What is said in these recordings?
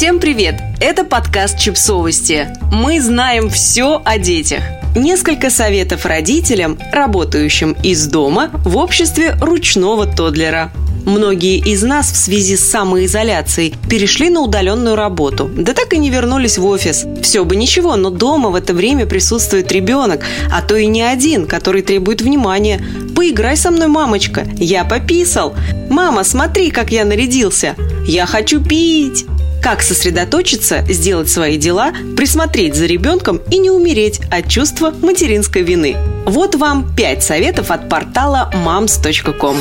Всем привет! Это подкаст «Чипсовости». Мы знаем все о детях. Несколько советов родителям, работающим из дома в обществе ручного тодлера. Многие из нас в связи с самоизоляцией перешли на удаленную работу, да так и не вернулись в офис. Все бы ничего, но дома в это время присутствует ребенок, а то и не один, который требует внимания. «Поиграй со мной, мамочка, я пописал». «Мама, смотри, как я нарядился». «Я хочу пить». Как сосредоточиться, сделать свои дела, присмотреть за ребенком и не умереть от чувства материнской вины. Вот вам 5 советов от портала moms.com.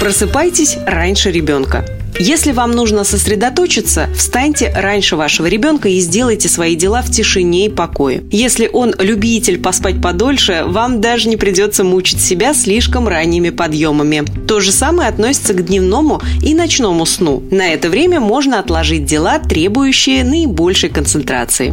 Просыпайтесь раньше ребенка. Если вам нужно сосредоточиться, встаньте раньше вашего ребенка и сделайте свои дела в тишине и покое. Если он любитель поспать подольше, вам даже не придется мучить себя слишком ранними подъемами. То же самое относится к дневному и ночному сну. На это время можно отложить дела, требующие наибольшей концентрации.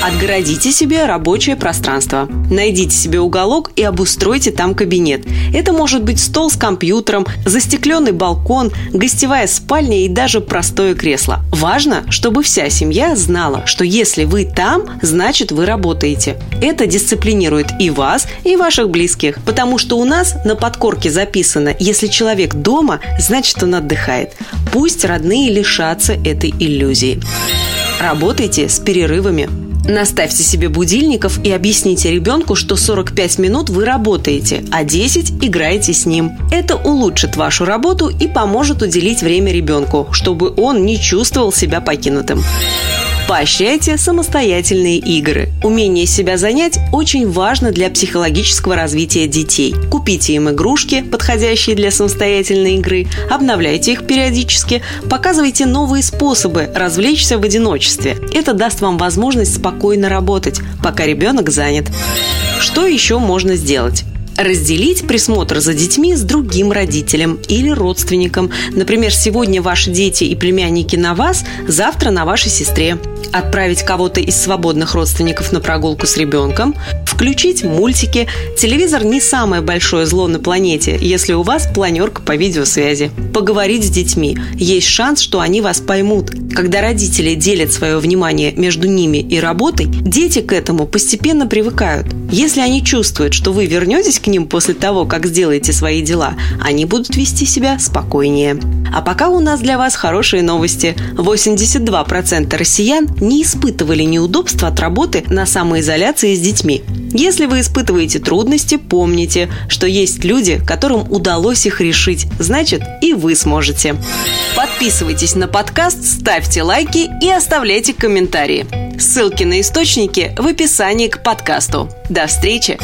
Отгородите себе рабочее пространство. Найдите себе уголок и обустройте там кабинет. Это может быть стол с компьютером, застекленный балкон, гостевая спальня, спальня и даже простое кресло. Важно, чтобы вся семья знала, что если вы там, значит вы работаете. Это дисциплинирует и вас, и ваших близких, потому что у нас на подкорке записано, если человек дома, значит он отдыхает. Пусть родные лишатся этой иллюзии. Работайте с перерывами. Наставьте себе будильников и объясните ребенку, что 45 минут вы работаете, а 10 играете с ним. Это улучшит вашу работу и поможет уделить время ребенку, чтобы он не чувствовал себя покинутым. Поощряйте самостоятельные игры. Умение себя занять очень важно для психологического развития детей. Купите им игрушки, подходящие для самостоятельной игры, обновляйте их периодически, показывайте новые способы развлечься в одиночестве. Это даст вам возможность спокойно работать, пока ребенок занят. Что еще можно сделать? разделить присмотр за детьми с другим родителем или родственником. Например, сегодня ваши дети и племянники на вас, завтра на вашей сестре. Отправить кого-то из свободных родственников на прогулку с ребенком, включить мультики. Телевизор не самое большое зло на планете, если у вас планерка по видеосвязи. Поговорить с детьми. Есть шанс, что они вас поймут. Когда родители делят свое внимание между ними и работой, дети к этому постепенно привыкают. Если они чувствуют, что вы вернетесь к ним после того, как сделаете свои дела, они будут вести себя спокойнее. А пока у нас для вас хорошие новости. 82% россиян не испытывали неудобства от работы на самоизоляции с детьми. Если вы испытываете трудности, помните, что есть люди, которым удалось их решить. Значит, и вы сможете. Подписывайтесь на подкаст, ставьте лайки и оставляйте комментарии. Ссылки на источники в описании к подкасту. До встречи!